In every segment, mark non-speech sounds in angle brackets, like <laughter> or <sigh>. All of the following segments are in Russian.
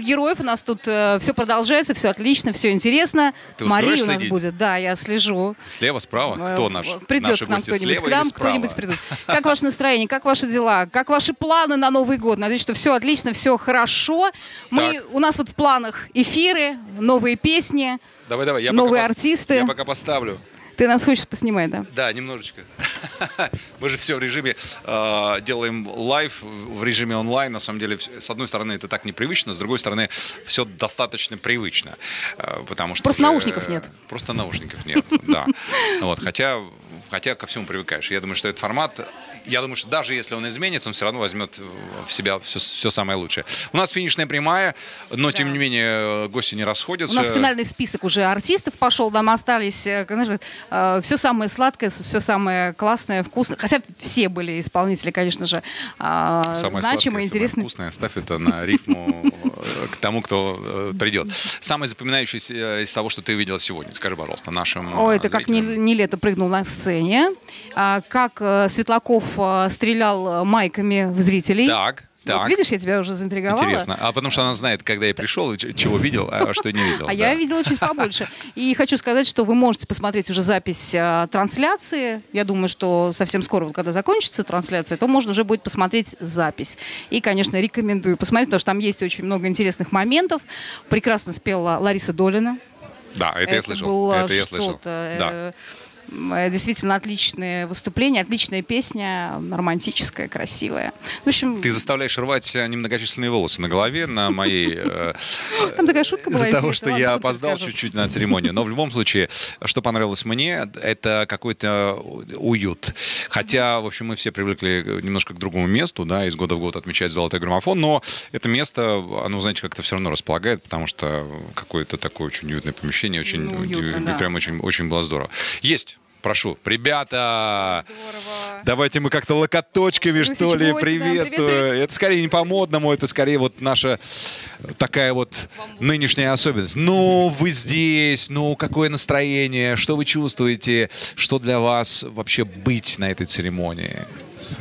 новых героев. У нас тут э, все продолжается, все отлично, все интересно. Ты Мария у нас следить? будет. Да, я слежу. Слева, справа? Кто наш? Э, Придет Наши к нам кто-нибудь. К нам кто-нибудь придет. Как ваше настроение, как ваши дела, как ваши планы на Новый год? Надеюсь, что все отлично, все хорошо. Мы, Так. у нас вот в планах эфиры, новые песни. Давай, давай. Я Новые пока артисты. Я пока поставлю. Ты нас хочешь поснимать, да? Да, немножечко. <laughs> Мы же все в режиме э, делаем live, в режиме онлайн. На самом деле, с одной стороны, это так непривычно, с другой стороны, все достаточно привычно. Э, потому что Просто уже, наушников нет. Просто наушников нет, <laughs> да. Вот, хотя, хотя ко всему привыкаешь. Я думаю, что этот формат, я думаю, что даже если он изменится, он все равно возьмет в себя все, все самое лучшее. У нас финишная прямая, но, тем не менее, гости не У расходятся. нас финальный список уже артистов пошел, нам остались, э, как знаешь, все самое сладкое, все самое классное, вкусное. Хотя все были исполнители, конечно же, а, Самое значимые, интересные. самое вкусное. Оставь это на рифму э, к тому, кто э, придет. Самое запоминающееся э, из того, что ты увидела сегодня, скажи, пожалуйста, нашим Ой, э, это как не, лето прыгнул на сцене, а, как э, Светлаков э, стрелял э, майками в зрителей. Так, так. Вот видишь, я тебя уже заинтриговала. Интересно. А потому что она знает, когда я пришел, чего видел, а что не видел. <laughs> А да. я видела чуть побольше. И хочу сказать, что вы можете посмотреть уже запись э, трансляции. Я думаю, что совсем скоро, вот когда закончится трансляция, то можно уже будет посмотреть запись. И, конечно, рекомендую посмотреть, потому что там есть очень много интересных моментов. Прекрасно спела Лариса Долина. Да, это, я слышал. было это я слышал. что-то, Да. Э, Действительно отличное выступление, отличная песня, романтическая, красивая. В общем, Ты заставляешь рвать э, немногочисленные волосы на голове на моей... э, <laughs> там такая шутка была. Из-за того, что я опоздал чуть-чуть на церемонию. Но в любом случае, что понравилось мне, это какой-то уют. Хотя, в общем, мы все привыкли немножко к другому месту, да, из года в год отмечать золотой граммофон, но это место, оно, знаете, как-то все равно располагает, потому что какое-то такое очень уютное помещение, очень, Ну, уютно, да. прям очень, очень было здорово. Есть! Прошу, ребята, Здорово. давайте мы как-то локоточками, Русич что ли, да, приветствую. привет, Это скорее не по-модному, это скорее вот наша такая вот нынешняя особенность. Ну, вы здесь, ну, какое настроение, что вы чувствуете, что для вас вообще быть на этой церемонии?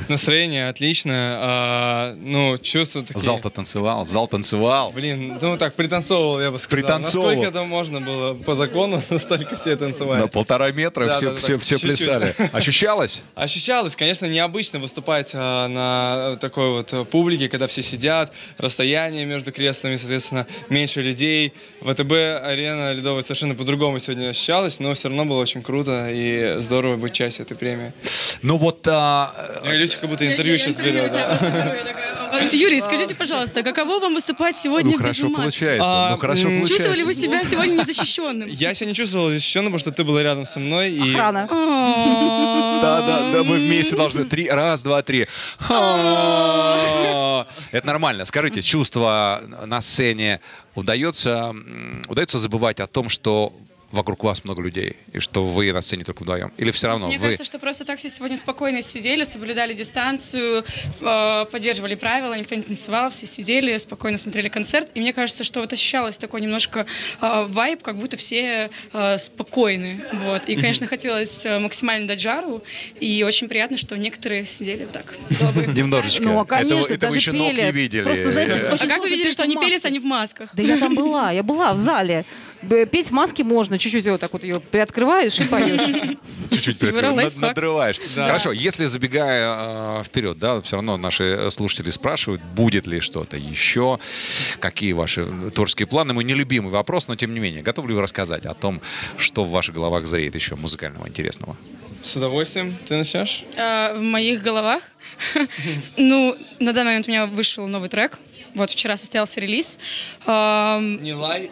Настроение отличное. а, ну, чувства такие... Зал-то танцевал, зал танцевал. Блин, ну так, пританцовывал, я бы сказал. Пританцовывал. Насколько это можно было по закону, <laughs> настолько все танцевали. На полтора метра Да, все, да, да, все, так, все чуть-чуть. плясали. <laughs> Ощущалось? Ощущалось, конечно, необычно выступать а, на такой вот публике, когда все сидят, расстояние между креслами, соответственно, меньше людей. ВТБ-арена ледовая совершенно по-другому сегодня ощущалась, но все равно было очень круто и здорово быть частью этой премии. Ну вот а, Ну, Люся как будто интервью сейчас берет. Юрий, скажите, пожалуйста, каково вам выступать сегодня ну без хорошо маски? получается, А, ну хорошо получается. Чувствовали вы себя сегодня незащищенным? Я себя не чувствовал защищенным, потому что ты была рядом со мной. И... Охрана. Да, да, да, мы вместе должны. Три, раз, два, три. А, Это нормально. Скажите, чувство на сцене удается, удается забывать о том, что вокруг вас много людей, и что вы на сцене только вдвоем? Или все равно Мне вы... кажется, что просто так все сегодня спокойно сидели, соблюдали дистанцию, э, поддерживали правила, никто не танцевал, все сидели, спокойно смотрели концерт. И мне кажется, что вот ощущалось такой немножко э, вайб, как будто все э, спокойны. Вот. И, конечно, хотелось максимально дать жару, и очень приятно, что некоторые сидели вот так. <laughs> Немножечко. Ну, а, конечно, даже еще ног пели. не видели. Просто, знаете, А очень как сложно вы видели, что они пели, если они в масках? Да я там была, я была в зале. Петь в маске можно, чуть-чуть вот так вот ее приоткрываешь и поешь. Чуть-чуть лайфхак. надрываешь. Хорошо, если забегая э, вперед, да, все равно наши слушатели спрашивают, будет ли что-то еще, какие ваши творческие планы. Мой нелюбимый вопрос, но тем не менее, готовы ли вы рассказать о том, что в ваших головах зреет еще музыкального интересного? С удовольствием. Ты начнешь? А, в моих головах. Ну, на данный момент у меня вышел новый трек. Вот вчера состоялся релиз. Не лай.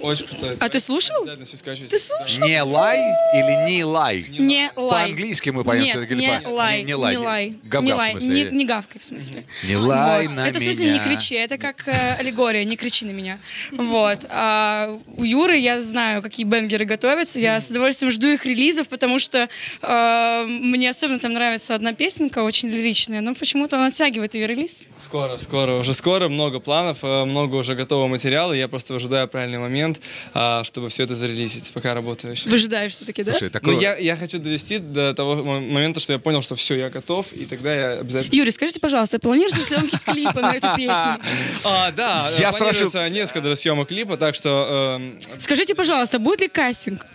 Очень крутой. А ты слушал? Обязательно все скачивайте. Ты слушал? Не лай или не лай? Не лай. По-английски мы поем Нет, не лай, не- лай. не лай, не лай, не, не гавкай, в смысле. Не лай Вот. на Это в смысле не кричи, это как э, аллегория, не кричи на меня. Вот. А у Юры я знаю, какие бенгеры готовятся, я с удовольствием жду их релизов, потому что э, мне особенно там нравится одна песенка, очень лиричная, но почему-то он оттягивает ее релиз. Скоро, скоро, уже скоро, много планов, э, много уже готового материала, я просто ожидаю правильный правильный момент, а, чтобы все это зарелизить, пока работаю еще. Выжидаешь все-таки, да? Слушай, Ну, такое... я, я хочу довести до того мо- момента, что я понял, что все, я готов, и тогда я обязательно... Юрий, скажите, пожалуйста, планируется съемки клипа на эту песню? <laughs> А, да, Я я спрашиваю- планируется несколько съемок клипа, так что эм, Скажите, пожалуйста, будет ли кастинг?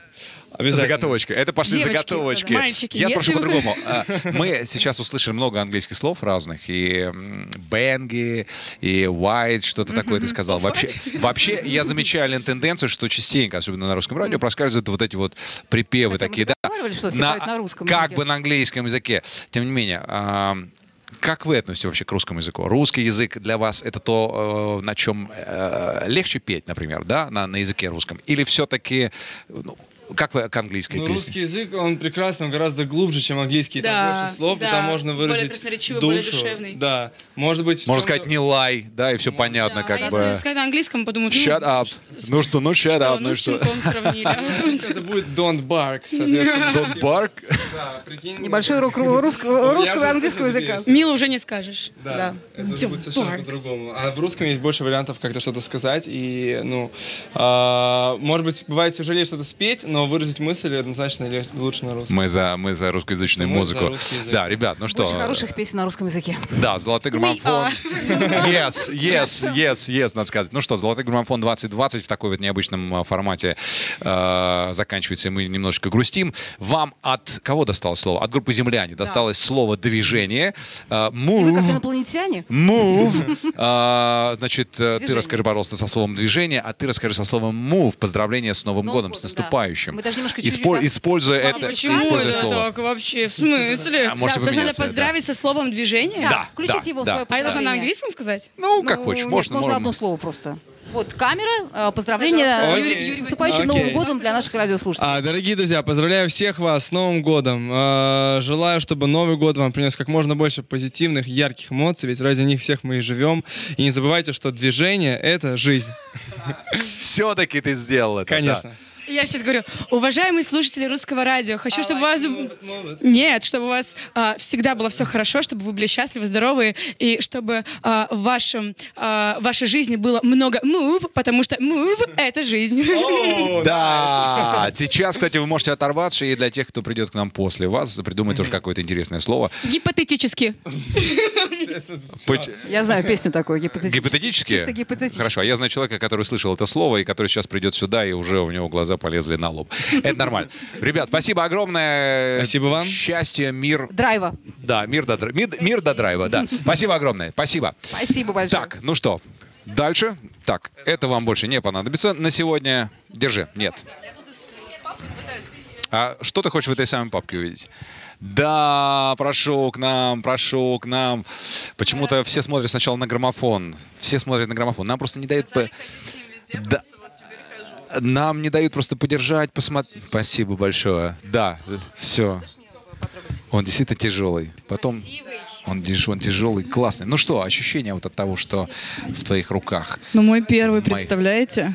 Заготовочка. Это пошли Девочки, заготовочки. мальчики, Я спрошу вы- по-другому. А, <laughs> Мы сейчас услышали много английских слов разных. И бенги, и white, что-то такое ты сказал. Вообще, вообще, я замечаю тенденцию, что частенько, особенно на русском радио, проскальзывают вот эти вот припевы Хотя такие, да. что все поют на русском Как языке. бы на английском языке. Тем не менее, как вы относитесь вообще к русскому языку? Русский язык для вас это то, э, на чем э, легче петь, например, да, на, на языке русском? Или все-таки, ну, как вы к английской Ну, песне? русский язык, он прекрасный, он гораздо глубже, чем английский. Там Да, больше слов, да. и там можно Более выразить красноречивый, душу. более душевный. Да, может быть... Можно сказать не лай, да, и все понятно, а как если бы. сказать на английском, подумают, ну, Shut up. Ну что, ну shut что, up, ну ну с что. сравнили. <laughs> а тут- Это будет don't bark, соответственно. Don't bark. Да, прикинь. Небольшой урок ру- русского, и английского языка. Мило уже не скажешь. Да, Да. это будет совершенно по-другому. А в русском есть больше вариантов как-то что-то сказать. И, ну, а, может быть, бывает тяжелее что-то спеть, но выразить мысль однозначно лучше на русском. Мы за, мы за русскоязычную Мы за музыку. русский язык. Да, ребят, ну что. Больше хороших песен на русском языке. Да, золотой граммофон. <laughs> Yes, yes, yes, yes, надо сказать. Ну что, золотой граммофон 2020 в такой вот необычном а, формате э, заканчивается, и мы немножечко грустим. Вам от кого досталось слово? От группы «Земляне» досталось слово «движение». Э, И вы как Move. инопланетяне? Move. <laughs> А, значит, э, ты Движение. расскажи, пожалуйста, со словом движение, а ты расскажи со словом move. Поздравления с Новым С Новым годом, с годом, да. Наступающим. Мы даже немножко Испо- чуть-чуть Используя это, Почему используя это слово. так вообще? В смысле? А То есть надо да. поздравить со словом движение? Да. Включите его в да. свое А я должна на английском сказать? Ну, как Ну, хочешь, нет, можно, можно можно. одно слово просто. Вот камера, э, поздравления. Юрий-. Юрий, с наступающим Окей. Новым годом для наших радиослушателей. А, дорогие друзья, поздравляю всех вас с Новым годом. А, Желаю, чтобы Новый год вам принес как можно больше позитивных, ярких эмоций, ведь ради них всех мы и живем. И не забывайте, что движение — это жизнь. Все-таки ты сделал это. Конечно. Я сейчас говорю, уважаемые слушатели русского радио, хочу, чтобы у вас... Нет, чтобы у вас а, всегда было все хорошо, чтобы вы были счастливы, здоровы, и чтобы а, в, вашем, а, в вашей жизни было много move, потому что move — это жизнь. <laughs> Да. Сейчас, кстати, вы можете оторваться, и для тех, кто придет к нам после вас, придумать тоже какое-то интересное слово. Гипотетически. <laughs> Я знаю песню такую, гипотетически. Гипотетически? Чисто гипотетически. Хорошо, а я знаю человека, который слышал это слово, и который сейчас придет сюда, и уже у него глаза полезли на лоб. Это нормально. Ребят, спасибо огромное. Спасибо вам. Счастья, мир. Драйва. Да, мир до, мир, мир до драйва, да. Спасибо огромное, спасибо. Спасибо большое. Так, ну что, дальше. Так, это вам больше не понадобится на сегодня. Держи, нет. А что ты хочешь в этой самой папке увидеть? Да, прошу к нам, прошу к нам. Почему-то все смотрят сначала на граммофон. Все смотрят на граммофон. Нам просто не дают... Да. Нам не дают просто подержать, посмотреть. Спасибо большое. Да, все. Он действительно тяжелый. Потом он, тяж- он тяжелый, классный. Ну что, ощущение вот от того, что в твоих руках? Ну, мой первый, представляете?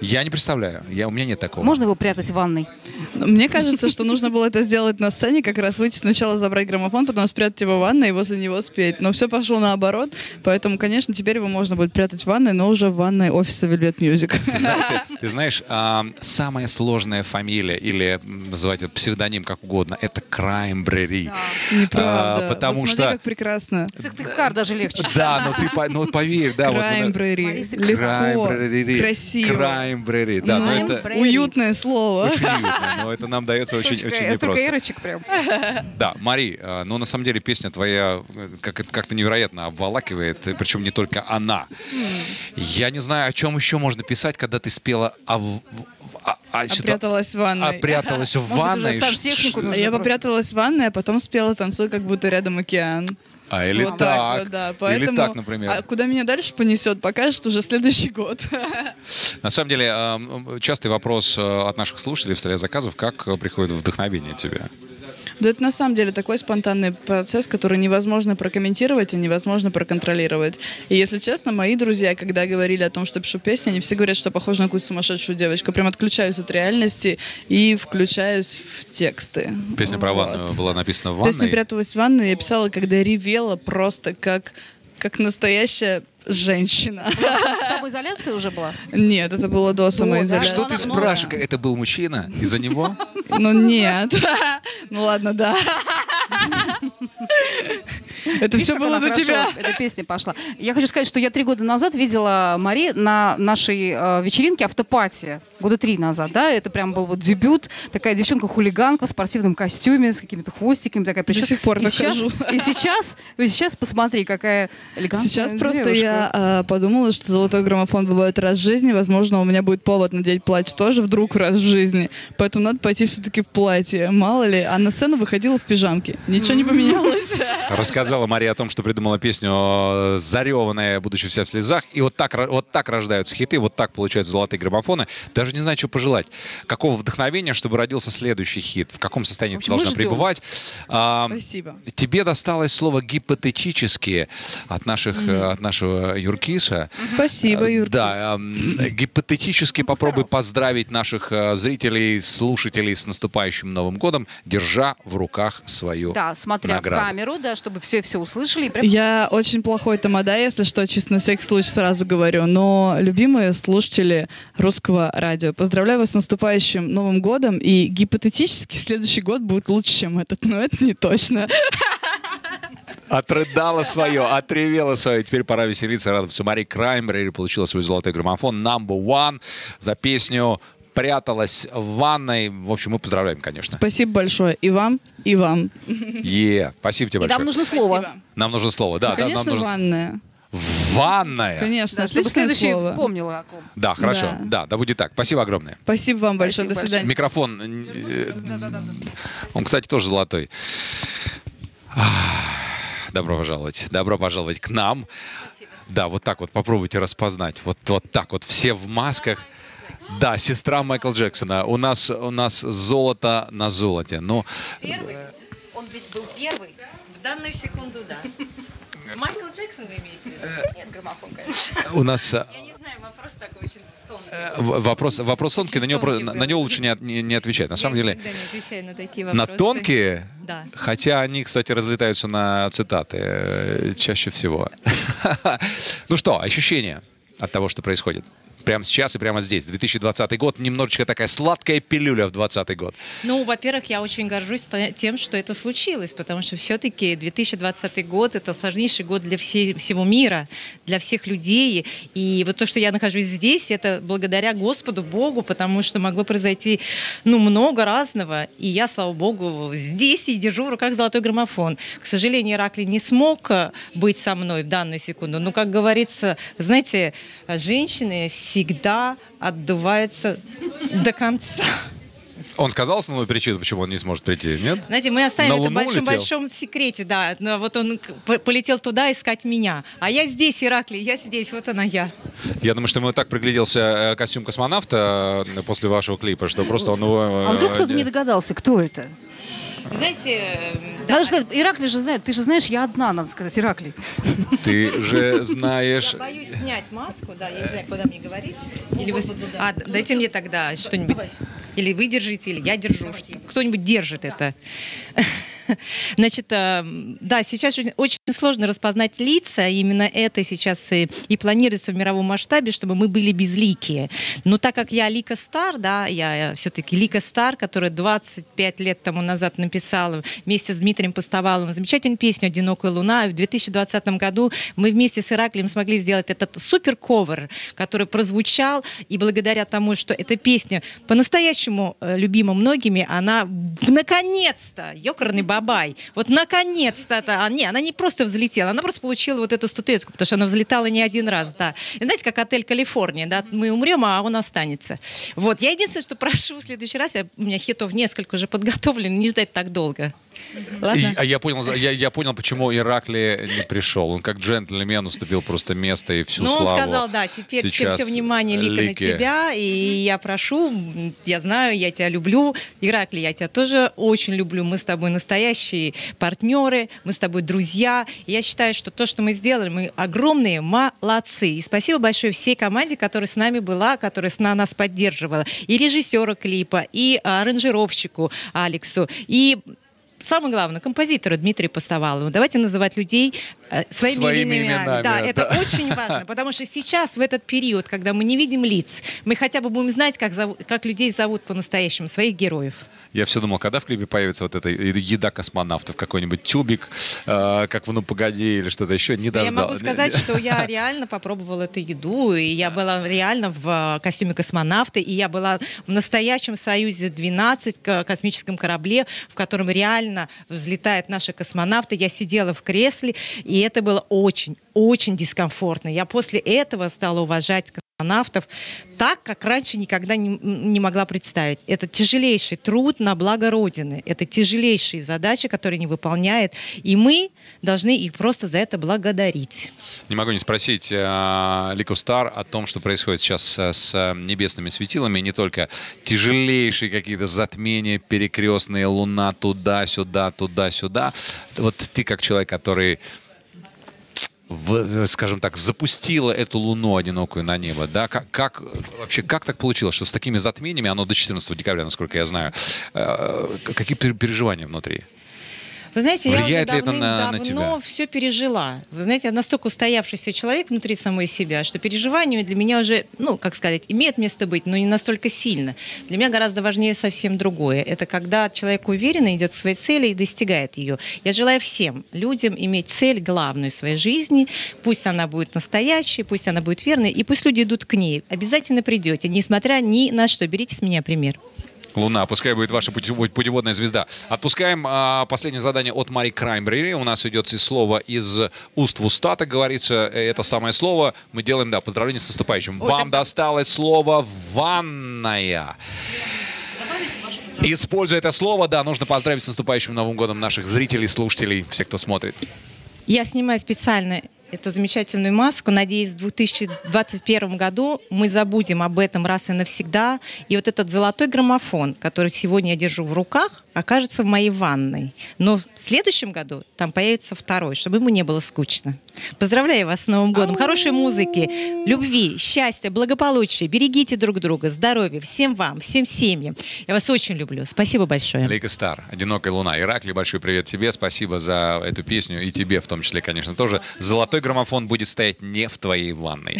Я не представляю. Я, у меня нет такого. Можно его прятать в ванной? Мне кажется, что нужно было это сделать на сцене, как раз выйти сначала забрать граммофон, потом спрятать его в ванной и возле него спеть. Но все пошло наоборот, поэтому, конечно, теперь его можно будет прятать в ванной, но уже в ванной офиса Velvet Music. Ты зна- ты- ты знаешь, а, самая сложная фамилия или называть это псевдоним как угодно, это Краймбрери. Неправда. А, потому Вот смотри, что- как прекрасно. Сыктывкар даже легче. Да, но ты, по- ну, вот поверь, да. вот, ну, Краймбрери. Краймбрери. Красиво. Краймбрери, да, но это. Уютное слово. очень уютно, но это нам дается очень, очень непросто. эрочек прям. <laughs> Да, Мари, э, ну на самом деле песня твоя э, как, как-то невероятно обволакивает, причем не только она. Я не знаю, о чем еще можно писать, когда ты спела а- а что-то- Опряталась в ванной. опряталась в Может ванной. уже сам технику нужно Я просто. попряталась в ванной, а потом спела «Танцуй, как будто рядом океан». А, или вот так. так вот, да. Поэтому, Или так, например. А куда меня дальше понесет, покажет уже следующий год. На самом деле, м, частый вопрос э, от наших слушателей в столе заказов, как э, приходит вдохновение тебе? Да это на самом деле такой спонтанный процесс, который невозможно прокомментировать и невозможно проконтролировать. И если честно, мои друзья, когда говорили о том, что пишу песни, они все говорят, что похоже на какую-то сумасшедшую девочку. Прям отключаюсь от реальности и включаюсь в тексты. Песня про Вот. ванную была написана в ванной. «Пряталась в ванной» я писала, когда ревела просто как как настоящая женщина. Самоизоляция уже была? Нет, это было до самоизоляции. Что она- ты спрашиваешь? Это был мужчина? Из-за него? Ну нет. <laughs> Ну ладно, да. <laughs> Это все было до тебя. Эта песня пошла. Я хочу сказать, что я три года назад видела Мари на нашей э, вечеринке автопати. Года три назад, да? Это прям был вот дебют. Такая девчонка-хулиганка в спортивном костюме с какими-то хвостиками. Такая прическа. сих пор и так сейчас, и сейчас, и сейчас посмотри, какая элегантная Сейчас просто девушка. я а, подумала, что золотой граммофон бывает раз в жизни. Возможно, у меня будет повод надеть платье тоже вдруг раз в жизни. Поэтому надо пойти все-таки в платье. Мало ли. А на сцену выходила в пижамке. Ничего не поменялось. Рассказала Мария о том, что придумала песню э, «Зареванная, будучи вся в слезах». И вот так, вот так рождаются хиты, вот так получаются золотые граммофоны. Даже не знаю, что пожелать. Какого вдохновения, чтобы родился следующий хит? В каком состоянии В ты общем, мы должна пребывать? А, Спасибо. Тебе досталось слово «гипотетически» от, наших, э, от нашего Юркиса. Спасибо, Э, Юркис. Да, гипотетически попробуй поздравить наших зрителей, слушателей с наступающим Новым годом, держа в руках свою Да, смотря награду. в камеру, да, чтобы все все услышали. И прям Я очень плохой тамада, если что, чисто на всякий случай сразу говорю. Но, любимые слушатели русского радио, поздравляю вас с наступающим Новым годом. И гипотетически следующий год будет лучше, чем этот. Но это не точно. Отрыдала свое, отревела свое. Теперь пора веселиться, радоваться. Мари Краймбрери получила свой золотой граммофон number one за песню «Пряталась в ванной». В общем, мы поздравляем, конечно. Спасибо большое и вам, и вам. Е, спасибо тебе И большое. нам нужно слово. Спасибо. Нам нужно слово, да. Ну, да, конечно, нам нужно... ванная. Ванная. Конечно, Да, чтобы отличное следующий слово. вспомнила о ком. Да, хорошо. Да. Да, да, будет так. Спасибо огромное. Спасибо вам большое. Спасибо До свидания. Микрофон. э, Он, кстати, тоже золотой. Добро пожаловать. Добро пожаловать к нам. Да, вот так вот попробуйте распознать. Вот, вот так вот. Все в масках. Да, сестра Майкла Джексона. У нас, у нас золото на золоте. Ну, Первый? Он ведь был первый. В данную секунду, да. Майкл Джексон вы имеете в виду? Нет, граммофон, конечно. у нас э, Я не знаю, вопрос такой очень тонкий. в- вопрос, вопрос тонкий, на него, на, на него лучше не, не, не отвечать. На самом Я деле, не отвечаю на такие на вопросы. тонкие, Да. хотя они, кстати, разлетаются на цитаты э, чаще всего. <laughs> Ну что, ощущения от того, что происходит? Прямо сейчас и прямо здесь. 2020 год, немножечко такая сладкая пилюля в 2020 год. Ну, во-первых, я очень горжусь тем, что это случилось, потому что все-таки 2020 год — это сложнейший год для всей- всего мира, для всех людей. И вот то, что я нахожусь здесь, это благодаря Господу, Богу, потому что могло произойти ну, много разного. И я, слава Богу, здесь и держу в руках золотой граммофон. К сожалению, Ираклий не смог э, быть со мной в данную секунду. Но, как говорится, знаете, женщины всегда отдуваются до конца. Он сказал основную причину, почему он не сможет прийти, нет? Знаете, мы оставим На это в большом-большом секрете, да. Но вот он полетел туда искать меня. А я здесь, Ираклий, я здесь, вот она я. Я думаю, что ему так пригляделся э, костюм космонавта э, после вашего клипа, что просто он его... э, А вдруг кто-то де- не догадался, кто это? Знаете, э, да, Надо же сказать, Ираклий же знает. Ты же знаешь, я одна, надо сказать, Ираклий. Ты же знаешь... я боюсь снять маску, да, я не знаю, куда мне говорить. Или вы... А, дайте мне тогда что-нибудь. Или вы держите, или я держу. Кто-нибудь держит это. <laughs> Значит, э, да, сейчас очень- сложно распознать лица. Именно это сейчас и, и планируется в мировом масштабе, чтобы мы были безликие. Но так как я Лика Стар, да, я все-таки Лика Стар, которая 25 лет тому назад написала вместе с Дмитрием Постоваловым замечательную песню «Одинокая луна». В 2020 году мы вместе с Ираклием смогли сделать этот супер-ковер, который прозвучал. И благодаря тому, что эта песня по-настоящему э, любима многими, она наконец-то, ёкарный бабай, вот наконец-то, а, не, она не просто взлетела, она просто получила вот эту статуэтку, потому что она взлетала не один раз, да. И знаете, как отель Калифорния, да, мы умрем, а он останется. Вот, я единственное, что прошу в следующий раз, я, у меня хитов несколько уже подготовлено, не ждать так долго. Ладно? И- а я понял, за- я, я понял, почему Иракли не пришел. Он как джентльмен уступил просто место и всю Ну, он славу. сказал, да, теперь все, сейчас все внимание Лика Лике. на тебя, и я прошу, я знаю, я тебя люблю. Иракли, я тебя тоже очень люблю. Мы с тобой настоящие партнеры, мы с тобой друзья. И я считаю, что то, что мы сделали, мы огромные молодцы. И спасибо большое всей команде, которая с нами была, которая с на нас поддерживала. И режиссеру клипа, и а, аранжировщику Алексу, и Самое главное, композитору Дмитрию Постовалову. Давайте называть людей Своими, Своими именами. именами, Да, это очень важно, потому что сейчас, в этот период, когда мы не видим лиц, мы хотя бы будем знать, как, зовут- как людей зовут по-настоящему, своих героев. Я все думал, когда в клипе появится вот эта еда космонавтов, какой-нибудь тюбик, э, как в «Ну, погоди» или что-то еще, не Я дождал. могу сказать, что я <laughs> реально попробовала эту еду, и я была реально в э, костюме космонавта, и я была в настоящем Союзе 12 ко- космическом корабле, в котором реально взлетают наши космонавты. Я сидела в кресле, и это было очень, очень дискомфортно. Я после этого стала уважать космонавтов так, как раньше никогда не, не могла представить. Это тяжелейший труд на благо Родины. Это тяжелейшие задачи, которые они выполняют. И мы должны их просто за это благодарить. Не могу не спросить э, Лику Стар о том, что происходит сейчас э, с э, небесными светилами. Не только тяжелейшие какие-то затмения, перекрестные, луна туда-сюда, туда-сюда. Вот ты как человек, который в- скажем так, запустила эту луну одинокую на небо, да, как, как вообще, как так получилось, что с такими затмениями, оно до 14 декабря, насколько я знаю, э, какие пер- переживания внутри? Вы знаете, Влияет ли я уже на- на давным-давно тебя? все пережила. Вы знаете, я настолько устоявшийся человек внутри самой себя, что переживания для меня уже, ну, как сказать, имеют место быть, но не настолько сильно. Для меня гораздо важнее совсем другое. Это когда человек уверенно идет к своей цели и достигает ее. Я желаю всем людям иметь цель главную в своей жизни. Пусть она будет настоящей, пусть она будет верной, и пусть люди идут к ней. Обязательно придете, несмотря ни на что. Берите с меня пример. Луна, пускай будет ваша путево- путеводная звезда. Отпускаем а, последнее задание от Мари Краймбрери. У нас идет слово из уст в уста, так говорится. Э, Это самое слово мы делаем, да, поздравления с наступающим. Ой, Вам тогда- досталось слово «ванная». Используя это слово, да, нужно поздравить с наступающим Новым годом наших зрителей, слушателей, всех, кто смотрит. Я снимаю специально эту замечательную маску. Надеюсь, в 2021 году мы забудем об этом раз и навсегда. И вот этот золотой граммофон, который сегодня я держу в руках, окажется в моей ванной. Но в следующем году там появится второй, чтобы ему не было скучно. Поздравляю вас с Новым годом. Хорошей музыки, любви, счастья, благополучия. Берегите друг друга, здоровья. Всем вам, всем семьям. Я вас очень люблю. Спасибо большое. Лейка Стар, «Одинокая луна». Иракли, большой привет тебе, спасибо за эту песню, и тебе в том числе, конечно, тоже. Золотой граммофон будет стоять не в твоей ванной.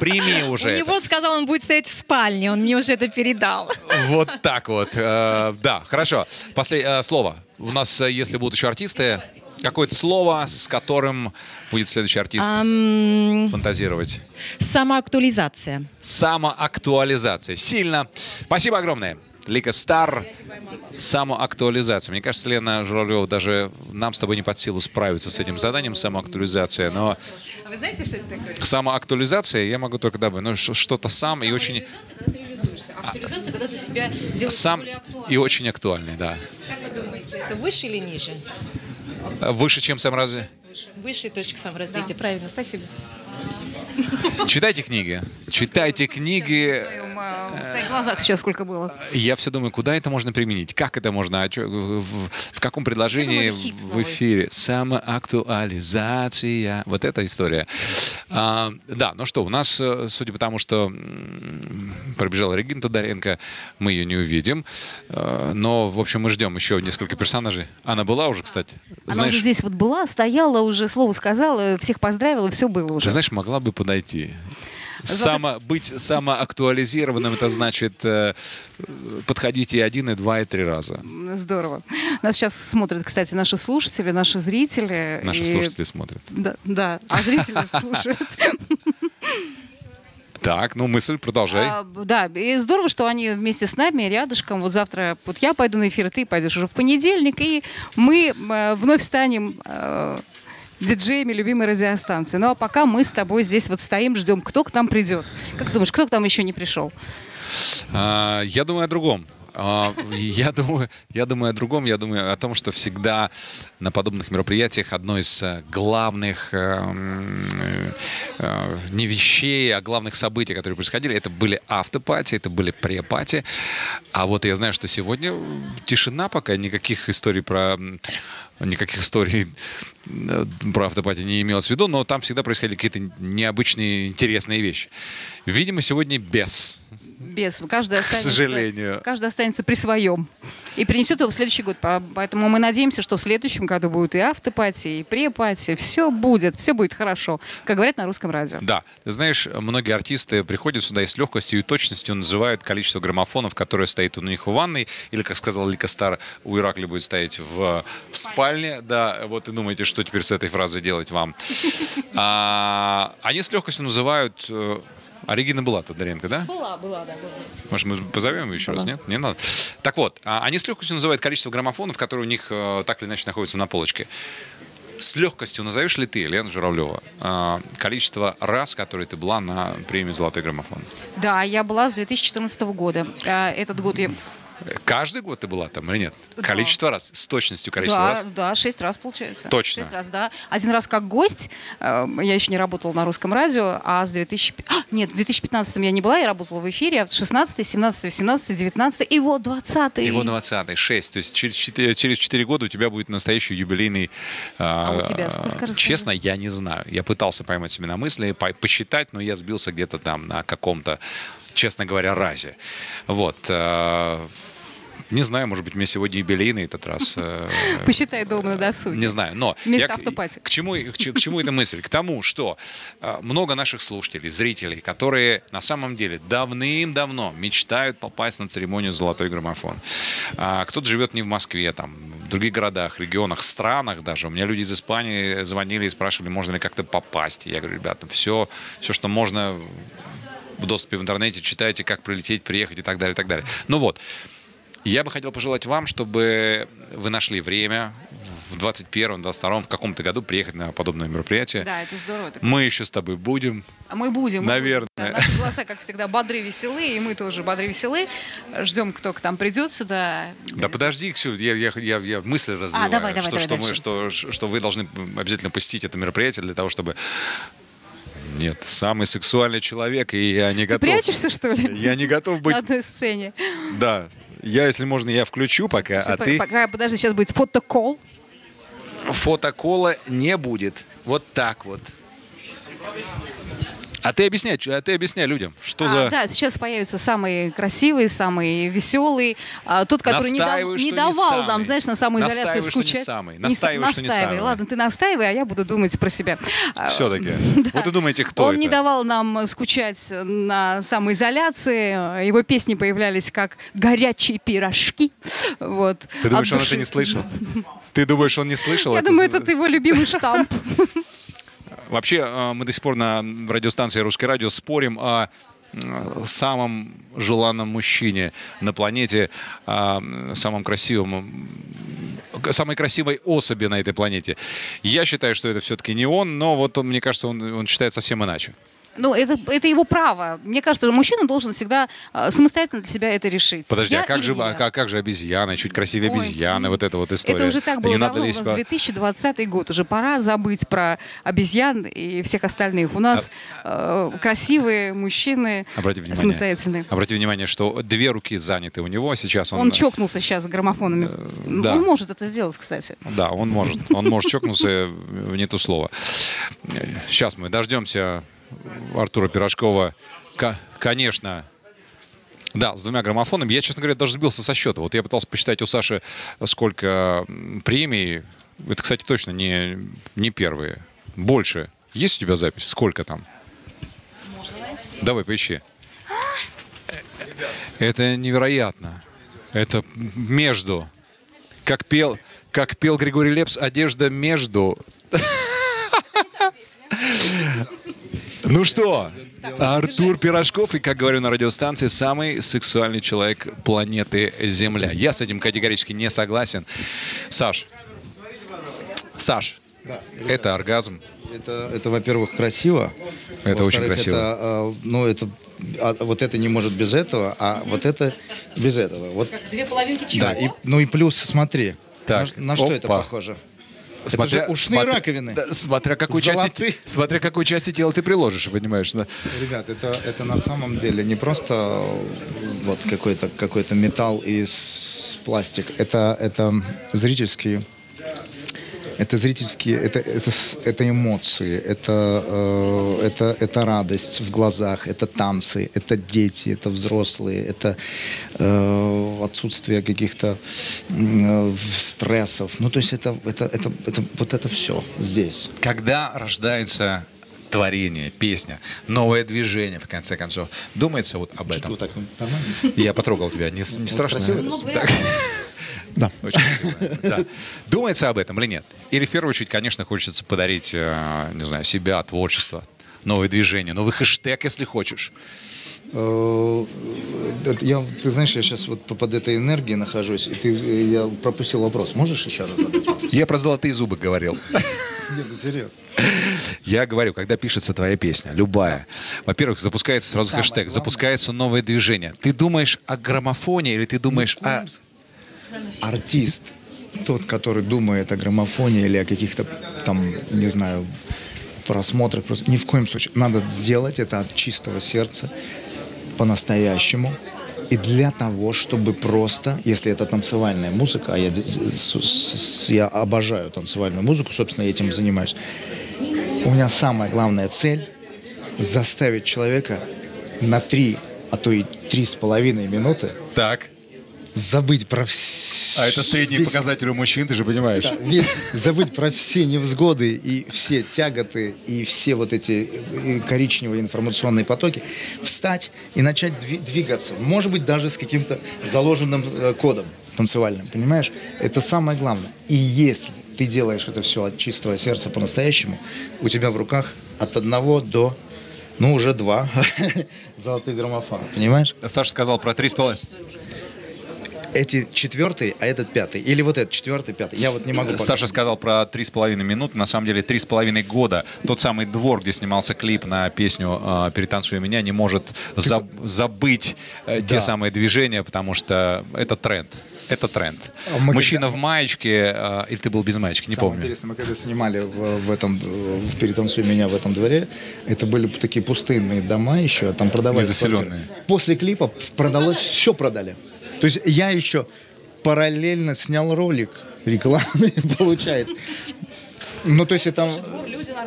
Прими <laughs> уже У него сказал, он будет стоять в спальне. Он мне уже это передал. Вот так вот. Э, Да, хорошо. Последнее слово. У нас, э, если будут еще артисты, какое-то слово, с которым будет следующий артист Ам, фантазировать. самоактуализация. Самоактуализация. Сильно. Спасибо огромное. Лика Стар. Самоактуализация. Мне кажется, Лена Журавлева даже нам с тобой не под силу справиться с этим заданием самоактуализация. Но А вы знаете, что это такое? самоактуализация я могу только добавить. Ну, что-то сам и очень... Актуализация, когда ты себя делаешь Сам более актуальным. и очень актуальный, да. Как вы думаете, это выше или ниже? Выше, чем сам раз... Высшая точка саморазвития. Правильно, спасибо. Читайте книги. Читайте книги. В, твоих глазах сейчас сколько было. Я все думаю, куда это можно применить? Как это можно? Чё- в, в- в каком предложении в новый. эфире? Самоактуализация. Вот эта история. А, да, ну что, у нас, э, судя по тому, что пробежала Регина Тодоренко, мы ее не увидим. Э, Но, в общем, мы ждем еще несколько персонажей. Она была уже, кстати? Она Знаешь, уже здесь вот была, стояла уже, слово сказала, всех поздравила, все было уже. ты знаешь, могла бы подойти. Само, быть самоактуализированным, это значит э, подходить и один, и два, и три раза. Здорово. Нас сейчас смотрят, кстати, наши слушатели, наши зрители. Наши и- слушатели смотрят. Да, да, а зрители <laughs> слушают. Так, ну мысль, продолжай. А, Да, и здорово, что они вместе с нами, рядышком. Вот завтра вот я пойду на эфир, и ты пойдешь уже в понедельник, и мы э, вновь станем э, диджеями любимой радиостанции. Ну а пока мы с тобой здесь вот стоим, ждем, кто к нам придет. Как думаешь, кто к нам еще не пришел? А, я думаю о другом. А, Я думаю, я думаю о другом. Я думаю о том, что всегда на подобных мероприятиях одно из э, главных э, м, э, э, не вещей, а главных событий, которые происходили, это были автопати, это были препати. А вот я знаю, что сегодня тишина пока, никаких историй про никаких историй про автопати не имелось в виду, но там всегда происходили какие-то необычные, интересные вещи. Видимо, сегодня без. Без. Каждый останется, сожалению. Каждый останется при своем. И принесет его в следующий год. По- Поэтому мы надеемся, что в следующем году будет и автопати, и препати. Все будет, все будет хорошо. Как говорят на русском радио. Да, ты знаешь, многие артисты приходят сюда и с легкостью и точностью называют количество граммофонов, которое стоит у них в ванной, или, как сказал Лика Стар, у Иракли будет стоять в, в спальне. Да, вот и думаете, что теперь с этой фразой делать вам. <laughs> А, они с легкостью называют... э, А Регина была тут, Даренко, да? Была, была, да, была. Может, мы позовем ее еще раз, нет? Не надо. Так вот, а, они с легкостью называют количество граммофонов, которые у них э, так или иначе находятся на полочке. С легкостью назовешь ли ты, Лена Журавлева, э, количество раз, которые ты была на премии «Золотой граммофон»? Да, я была с 2014 года. А, Этот год я... Каждый год ты была там или нет? Да. Количество раз, с точностью количество Да, раз. да, шесть раз получается. Точно? Шесть раз, да. Один раз как гость, э, я еще не работала на русском радио, а с 2000... а, нет, в 2015 я не была, я работала в эфире, а в 16 17 18 19 и вот 20 И вот 20 6. То есть через 4, через 4 года у тебя будет настоящий юбилейный... А у тебя сколько раз Честно, я не знаю. Я пытался поймать себя на мысли, по- посчитать, но я сбился где-то там на каком-то, честно говоря, разе. Вот. э, Не знаю, может быть, мне сегодня юбилейный этот раз. э, <laughs> Посчитай дома на досуге. Не знаю, но я к- автопати. К чему, к, к чему эта мысль? К тому, что э, много наших слушателей, зрителей, которые на самом деле давным-давно мечтают попасть на церемонию «Золотой граммофон». А, кто-то живет не в Москве, там, в других городах, регионах, странах даже. У меня люди из Испании звонили и спрашивали, можно ли как-то попасть. Я говорю, ребята, все, все, что можно в доступе в интернете, читайте, как прилететь, приехать и так далее, и так далее. Ну вот, я бы хотел пожелать вам, чтобы вы нашли время в 21-м, 22-м, в каком-то году приехать на подобное мероприятие. Да, это здорово. так. Мы еще с тобой будем. А Мы будем. мы Наверное. будем. Да, наши голоса, как всегда, бодры, веселы, и мы тоже бодры, веселы. Ждем, кто к нам придет сюда. Да подожди, Ксю, я, я, я, я мысль развиваю, А, давай, давай, что, давай что, мы, дальше. что, что вы должны обязательно посетить это мероприятие для того, чтобы... Нет, самый сексуальный человек, и я не Ты готов... прячешься, что ли? Я не готов быть... На одной сцене. Да. Я, если можно, я включу пока, Сейчас, а ты... Пока, подожди, сейчас будет фотокол. фотокола не будет. Вот так вот. А ты объясняй, а ты объясняй людям, что А, за... да, сейчас появится самый красивый, самый веселый, а, тот, который не, дав- Настаиваю, не что не давал самый. нам, знаешь, на самоизоляции что не скучать. самый. Не с- Настаиваю, что не настаивай. самый. Ладно, ты настаивай, а я буду думать про себя. А, Все-таки. <laughs> Вот и думаете, кто Он это? не давал нам скучать на самоизоляции. Его песни появлялись как горячие пирожки. Вот. Ты думаешь, он это не слышал? Ты думаешь, он не слышал? Я думаю, это его любимый штамп. <laughs> Вообще, э, мы до сих пор на радиостанции «Русское радио» спорим о э, самом желанном мужчине на планете, о самом красивом, самой красивой особи на этой планете. Я считаю, что это все-таки не он, но вот он, мне кажется, он, он считает совсем иначе. Ну, это, это его право. Мне кажется, мужчина должен всегда а, самостоятельно для себя это решить. Подожди, Я а как же, а как, как же обезьяна, чуть красивее Ой, обезьяны, вот эта вот история. Это уже так было Не надо давно, у лезть нас по- 2020 год, уже пора забыть про обезьян и всех остальных. У нас э, красивые мужчины, Обрати внимание. самостоятельные. Обрати внимание, что две руки заняты у него сейчас. Он, Он чокнулся сейчас с граммофонами. Ну, да. Он может это сделать, кстати. Да, он может. Он может чокнуться в не то слово. Сейчас мы дождемся Артура Пирожкова. Ко- Конечно. Да, с двумя граммофонами. Я, честно говоря, даже сбился со счета. Вот я пытался посчитать у Саши, сколько премий. Это, кстати, точно не, не первые. Больше. Есть у тебя запись? Сколько там? Давай, поищи. Это невероятно. Это между. Как пел, как пел Григорий Лепс, одежда между. <laughs> Ну что, Артур Пирожков и, как говорю на радиостанции, самый сексуальный человек планеты Земля. Я с этим категорически не согласен. Саш, Саш, это оргазм. Это, это, во-первых, красиво. Это очень красиво. Это, а, ну, это, а, вот это не может без этого, а вот это без этого. Вот, Две половинки чего? да, и, ну и плюс, смотри, Так, на, на что это опа. Похоже? это же ушные смотря- раковины. да, смотря части, Золотые. смотря какой части тела ты приложишь, понимаешь? да? Ребят, это, это на самом деле не просто вот какой-то какой металл из пластик. Это, это зрительский Это зрительские, это, это, это эмоции, это, э, это, это радость в глазах, это танцы, это дети, это взрослые, это э, отсутствие каких-то э, стрессов. Ну, то есть это, это, это, это вот это все здесь. Когда рождается творение, песня, новое движение, в конце концов, думается вот об этом. Вот так, ну, нормально? Я потрогал тебя, не, не страшно? красиво Так. Да. Очень да. Думается об этом или нет? Или в первую очередь, конечно, хочется подарить, э, не знаю, себя, творчество, новое движение, новый хэштег, если хочешь. Э, это Я, ты знаешь, я сейчас вот под этой энергией нахожусь, и ты, э, я пропустил вопрос. Можешь еще раз задать? вопрос? Я про золотые зубы говорил. <laughs> Нет, ну, серьезно. Я говорю, когда пишется твоя песня, любая, во-первых, запускается сразу Самое хэштег, главное. запускается новое движение. Ты думаешь о граммофоне или ты думаешь о... Артист, тот, который думает о граммофоне или о каких-то там, не знаю, просмотрах, просто ни в коем случае. Надо сделать это от чистого сердца, по-настоящему. И для того, чтобы просто, если это танцевальная музыка, а я, я обожаю танцевальную музыку, собственно, я этим занимаюсь. У меня самая главная цель заставить человека на три, а то и три с половиной минуты Так. Забыть про все. А это средний показатель у мужчин, ты же понимаешь. Весь, забыть про все невзгоды и все тяготы и все вот эти э, коричневые информационные потоки, встать и начать дви- двигаться. Может быть, даже с каким-то заложенным э, кодом танцевальным, понимаешь? Это самое главное. И если ты делаешь это все от чистого сердца по-настоящему, у тебя в руках от одного до, ну, уже два <laughs> золотых граммофона, понимаешь? Саша сказал про три с половиной. Эти четвертый, а этот пятый. Или вот этот четвертый, пятый. Я вот не могу... пока. Саша сказал про три с половиной минуты. На самом деле три с половиной года. Тот самый двор, где снимался клип на песню э, «Перетанцуй меня», не может заб- забыть э, те Да. самые движения, потому что это тренд. Это тренд. А мы Мужчина когда- в маечке, э, или ты был без маечки, не Самое помню. интересное, мы когда снимали в, в этом, в «Перетанцуй меня» в этом дворе, это были такие пустынные дома еще, там продавались Незаселенные. После клипа продалось, все продали. То есть я еще параллельно снял ролик рекламный, <laughs> получается. Ну, то есть это...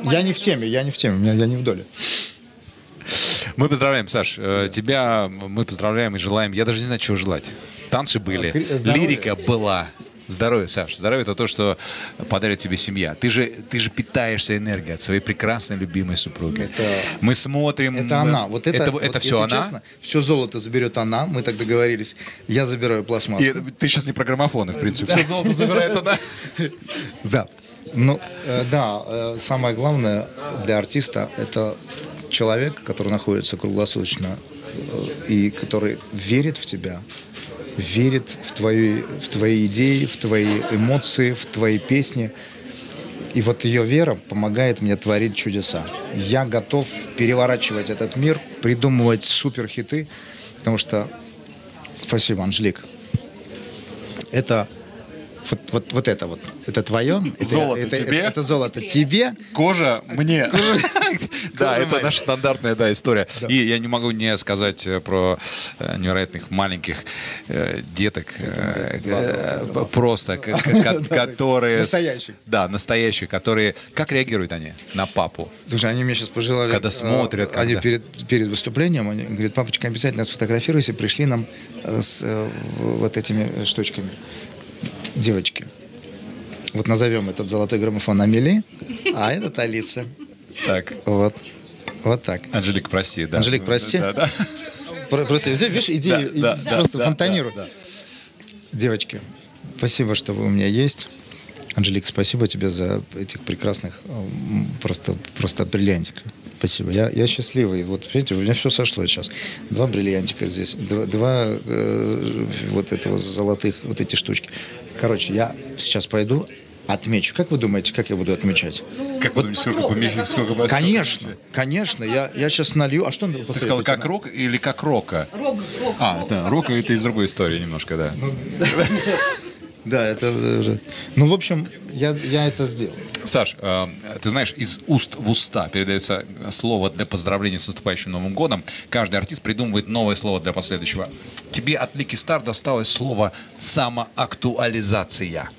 Я не в теме, я не в теме, я не в доле. Мы поздравляем, Саш. э, Тебя мы поздравляем и желаем. Я даже не знаю, чего желать. Танцы были, здоровья. лирика была. Здоровье, Саш. Здоровье это то, что подарит тебе семья. Ты же, ты же питаешься энергией от своей прекрасной любимой супруги. Это- мы смотрим. Это мы- она. Вот это, это, вот это все она. честно, все золото заберет она. Мы так договорились. Я забираю пластмассу. И это- ты сейчас не про граммофоны, в принципе. Все золото забирает она. <laughs> Да. Ну, э, да, э, самое главное для артиста это человек, который находится круглосуточно э, и который верит в тебя, верит в твои, в твои идеи, в твои эмоции, в твои песни. И вот ее вера помогает мне творить чудеса. Я готов переворачивать этот мир, придумывать суперхиты, потому что... Спасибо, Анжелик. Это вот, вот, вот это вот, это твое. Золото это, тебе? Это, это золото тебе. Кожа мне. <laughs> <laughs> Да, это наша стандартная да, история. И я не могу не сказать э, про э, невероятных маленьких э, деток, просто, которые... Настоящих. Да, настоящие, которые... Как реагируют они на папу? Слушай, они мне сейчас пожелали... Когда смотрят, Они перед, выступлением, они говорят, папочка, обязательно сфотографируйся. Пришли нам с вот этими штучками. Девочки. Вот назовем этот золотой граммофон Амели, а этот Алиса. Так, Вот. Вот так. Анжелик, прости. да. Анжелик, прости. Да, да. Про- Просто, видишь, идеи Да, и- да, просто да, фонтанируют. да, да. Девочки, спасибо, что вы у меня есть. Анжелик, спасибо тебе за этих прекрасных, просто, просто бриллиантика. Спасибо. Я, я счастливый. Вот, видите, у меня все сошло сейчас. Два бриллиантика здесь, два, два, э, вот этого золотых, вот эти штучки. Короче, я сейчас пойду, отмечу. Как вы думаете, как я буду отмечать? Как вы думаете, сколько помещено? Сколько вас- Конечно, конечно. Я, я сейчас налью. А что Ты сказал, как рок или как рока? Рок, А, это рок это из другой истории немножко, да. <laughs> Да, это уже... Ну, в общем, я, я это сделал. Саш, э, ты знаешь, из уст в уста передается слово для поздравления с наступающим Новым годом. Каждый артист придумывает новое слово для последующего. Тебе от Лики Стар досталось слово «самоактуализация».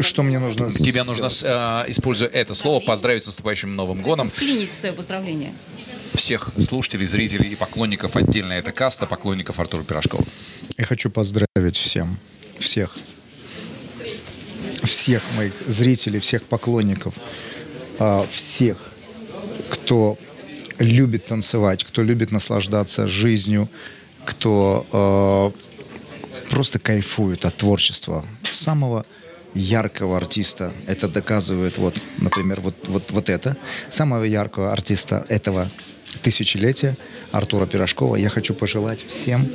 что мне нужно Тебе нужно, э, используя это слово, поздравить с наступающим Новым годом Вклинить в свое поздравление. всех слушателей, зрителей и поклонников. Отдельно это каста поклонников Артура Пирожкова. Я хочу поздравить всем, всех, всех моих зрителей, всех поклонников, а, всех, кто любит танцевать, кто любит наслаждаться жизнью, кто а, просто кайфует от творчества самого яркого артиста. Это доказывает, вот, например, вот, вот, вот это. Самого яркого артиста этого тысячелетия, Артура Пирожкова. Я хочу пожелать всем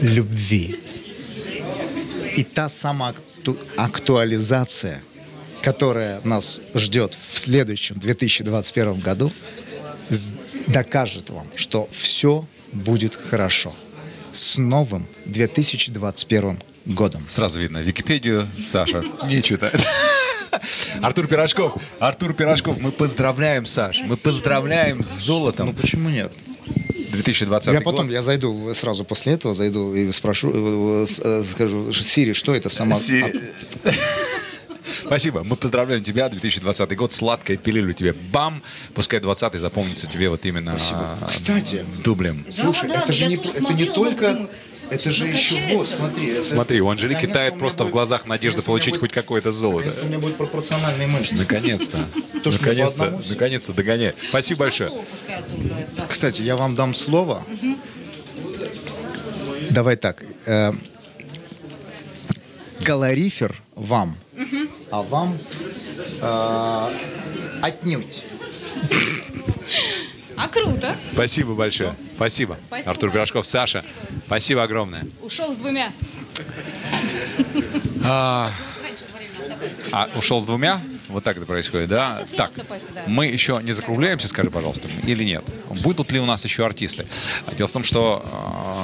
любви. И та самоактуализация, которая нас ждет в следующем 2021 году, докажет вам, что все будет хорошо. С новым 2021 годом. Сразу видно Википедию, Саша <laughs> не читает. <laughs> Артур Пирожков, Артур Пирожков, мы поздравляем, Саш, мы поздравляем с Ну золотом почему нет? 2020 Я год. потом, я зайду сразу после этого, зайду и спрошу, э, э, э, скажу, Сири, что это сама... <laughs> Си- <laughs> Спасибо. Мы поздравляем тебя, 2020 год. Сладкая пилюля тебе. Бам! Пускай 20 запомнится тебе вот именно Спасибо. а, Кстати, дублем. Слушай, да, это да, же не, это не только... думаю, Это же еще накачается. вот, смотри. это- Смотри, у Анжелики наконец-то тает у просто в будет- глазах надежда меня получить будет- хоть какое-то золото. наконец-то у меня будет пропорциональные мышцы. Наконец-то. <laughs> Наконец-то. Наконец-то догоняй. Спасибо большое. Кстати, я вам дам слово. Давай так. э, Калорифер вам, а вам э, отнюдь. А круто. Спасибо большое. Спасибо. Спасибо Артур. Пирожков, Саша. Спасибо огромное. Ушел с двумя. А, а ушел с двумя? Вот так это происходит, да? Так, мы еще не закругляемся, скажи, пожалуйста, или нет? Будут ли у нас еще артисты? А Дело в том, что э,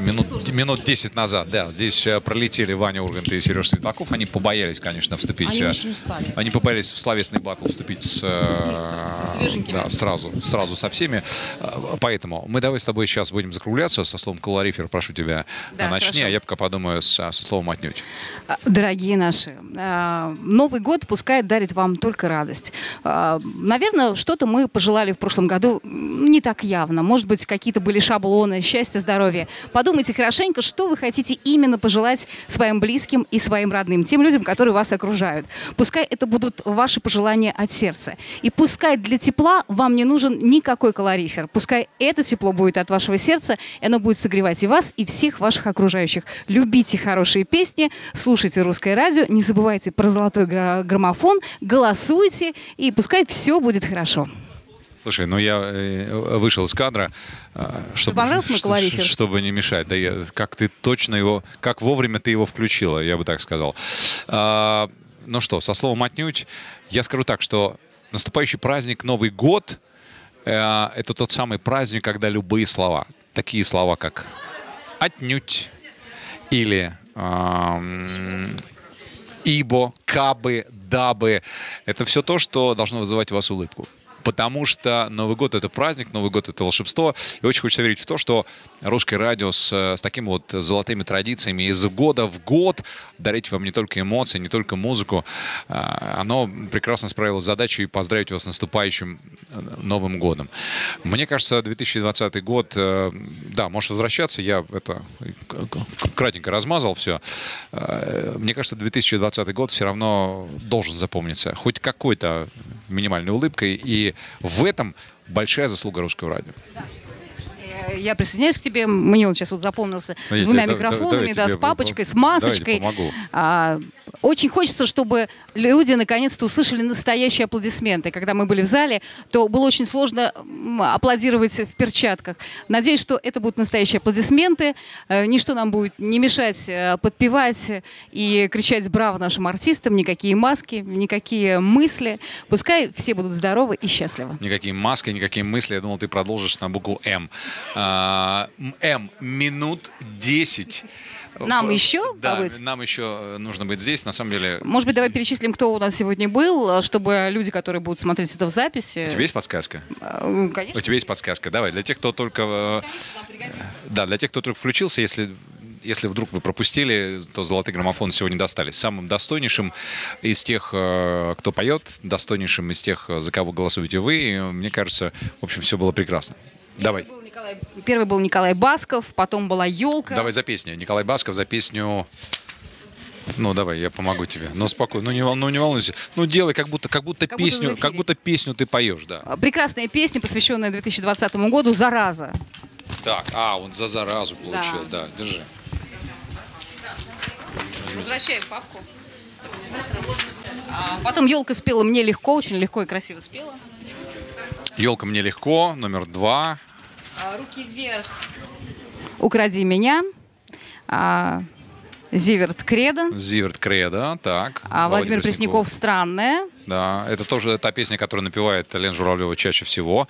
минут, минут 10 назад, да, здесь э, пролетели Ваня Ургант и Сереж Светлаков. Они побоялись, конечно, вступить. Они э, очень устали. Они побоялись в словесный батл вступить с, э, Со свеженькими. да, сразу, сразу со всеми. Поэтому мы давай с тобой сейчас будем закругляться со словом колорифер. Прошу тебя, Да, начни, хорошо. а я пока подумаю со, со словом отнюдь. А, Дорогие наши, а, Новый год пускай дарит вам только радость. А, Наверное, что-то мы пожелали в прошлом году не так явно. Может быть, какие-то были шаблоны, счастья, здоровья. Подумайте хорошенько, что вы хотите именно пожелать своим близким и своим родным, тем людям, которые вас окружают. Пускай это будут ваши пожелания от сердца. И пускай для тепла вам не нужен никакой калорифер. Пускай это тепло будет от вашего сердца, и оно будет согревать и вас, и всех ваших окружающих. Любите хорошие песни, слушайте русское радио, не забывайте про золотой гра- граммофон, голосуйте, и пускай все будет хорошо. Слушай, ну я э, вышел из кадра, э, чтобы, понравился мой что- колорифер? чтобы не мешать. Да я, как ты точно его, как вовремя ты его включила, я бы так сказал. А, ну что, со словом отнюдь, я скажу так, что наступающий праздник Новый год э, это тот самый праздник, когда любые слова, такие слова, как отнюдь или ибо, кабы, дабы. Это все то, что должно вызывать у вас улыбку. Потому что Новый год — это праздник, Новый год — это волшебство. И очень хочется верить в то, что русское радио с, э, с такими вот золотыми традициями из года в год дарить вам не только эмоции, не только музыку. а, Оно прекрасно справилось с задачей поздравить вас с наступающим э, Новым годом. Мне кажется, 2020 год, э, да, может возвращаться. Я это кратенько размазал все. Мне кажется, 2020 год все равно должен запомниться хоть какой-то минимальной улыбкой. И в этом большая заслуга русского радио. Я присоединяюсь к тебе. Мне он сейчас вот запомнился Ну, с двумя да- да- микрофонами, да, я с по- папочкой, с масочкой. А, Очень хочется, чтобы люди наконец-то услышали настоящие аплодисменты. Когда мы были в зале, то было очень сложно аплодировать в перчатках. Надеюсь, что это будут настоящие аплодисменты. Э, Ничто нам будет не мешать э, подпевать и кричать «Браво!» нашим артистам. Никакие маски, никакие мысли. Пускай все будут здоровы и счастливы. Никакие маски, никакие мысли. Я думал, ты продолжишь на букву М. А, М. Минут 10. Нам П- еще Да, побыть? нам еще э, нужно быть здесь. На самом деле, Может быть, давай перечислим, кто у нас сегодня был, чтобы люди, которые будут смотреть это в записи... у тебя есть подсказка? Э, У Конечно. тебя есть подсказка. Давай, для тех, кто только... э, Да, для тех, кто только включился, если если вдруг вы пропустили, то золотые граммофоны сегодня достались. Самым достойнейшим из тех, э, кто поет, достойнейшим из тех, за кого голосуете вы. И, Мне кажется, в общем, все было прекрасно. Давай. Был Николай- Первый был Николай Басков, потом была елка. Давай за песню. Николай Басков за песню... Ну, давай, я помогу тебе. Ну, спокойно. Ну, не, ну, не волнуйся. Ну, делай, как будто, как будто Как будто песню, эфире. как будто песню ты поешь, да. Прекрасная песня, посвященная 2020 году «Зараза». Так, а, он за заразу получил, да, держи. Возвращаю папку. А, Потом елка спела мне легко, очень легко и красиво спела. Елка мне легко, номер два. А, Руки вверх. Укради меня. А, Зиверт Кредо. Зиверт Кредо, так. А Володя Владимир Пресняков «Странная». Да, это тоже та песня, которую напевает Лена Журавлева чаще всего.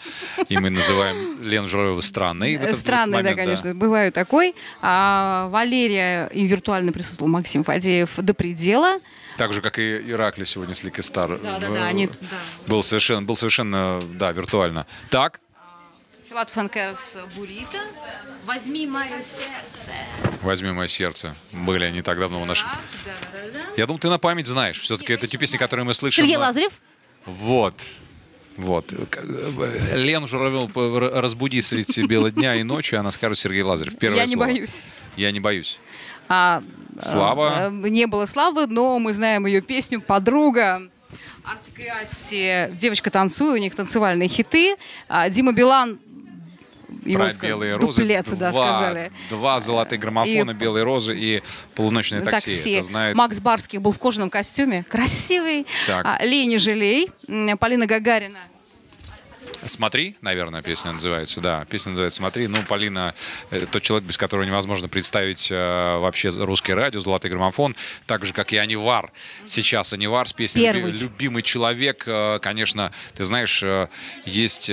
И мы называем Лену Журавлеву странной. в Странная, момент, да, конечно, бываю такой. А, Валерия и виртуально присутствовал Максим Фадеев до предела. Так же, как и Иракли сегодня с Лики Стар. Да, да, да, они- Был совершенно, был совершенно, да, виртуально. Так, Филат Фанкерс Бурита. Возьми мое сердце. возьми мое сердце. Были они так давно у наших. Так, да, да, да. Я думаю, ты на память знаешь. Все-таки это те песни, которые мы слышим. Сергей Лазарев. Вот. Вот. Э, Лену Журавлеву р- разбуди средь бела дня и ночи, она скажет Сергей Лазарев. Первое Я не слово. боюсь. Я не боюсь. А, Слава. э, Не было славы, но мы знаем ее песню «Подруга». Артик и Асти «Девочка танцуй», у них танцевальные хиты. А, Дима Билан его Про белые розы. дуплет, да, два, сказали. Два золотых граммофона, И- белые розы и полуночное такси. Это знает... Макс Барских был в кожаном костюме, красивый. Так. А, Лени жалей. М, Полина Гагарина. «Смотри», наверное, песня называется. Да, песня называется «Смотри». Ну, Полина э, тот человек, без которого невозможно представить э, вообще русское радио, золотой граммофон. Так же, как и Анивар. Сейчас Анивар с песней «Люби- Первый. «Любимый человек». Э, Конечно, ты знаешь, э, есть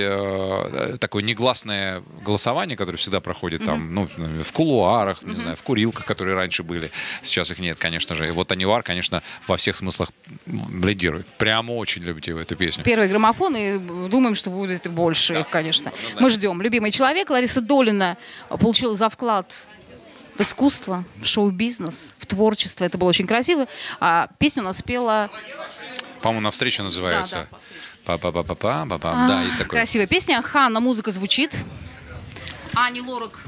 такое негласное голосование, которое всегда проходит там, ну, в кулуарах, не знаю, в курилках, которые раньше были. Сейчас их нет, конечно же. И вот Анивар, конечно, во всех смыслах лидирует. Прямо очень любите вы эту песню. Первый граммофон, и думаем, что будет и больше их, конечно. Мы ждем. Любимый человек Лариса Долина получила за вклад в искусство, в шоу-бизнес, в творчество. Это было очень красиво. А песню у нас спела... По-моему, навстречу называется. Па-па-па-па-па, па А, Да, есть такое. Красивая песня. Ханна, музыка звучит. Ани Лорак.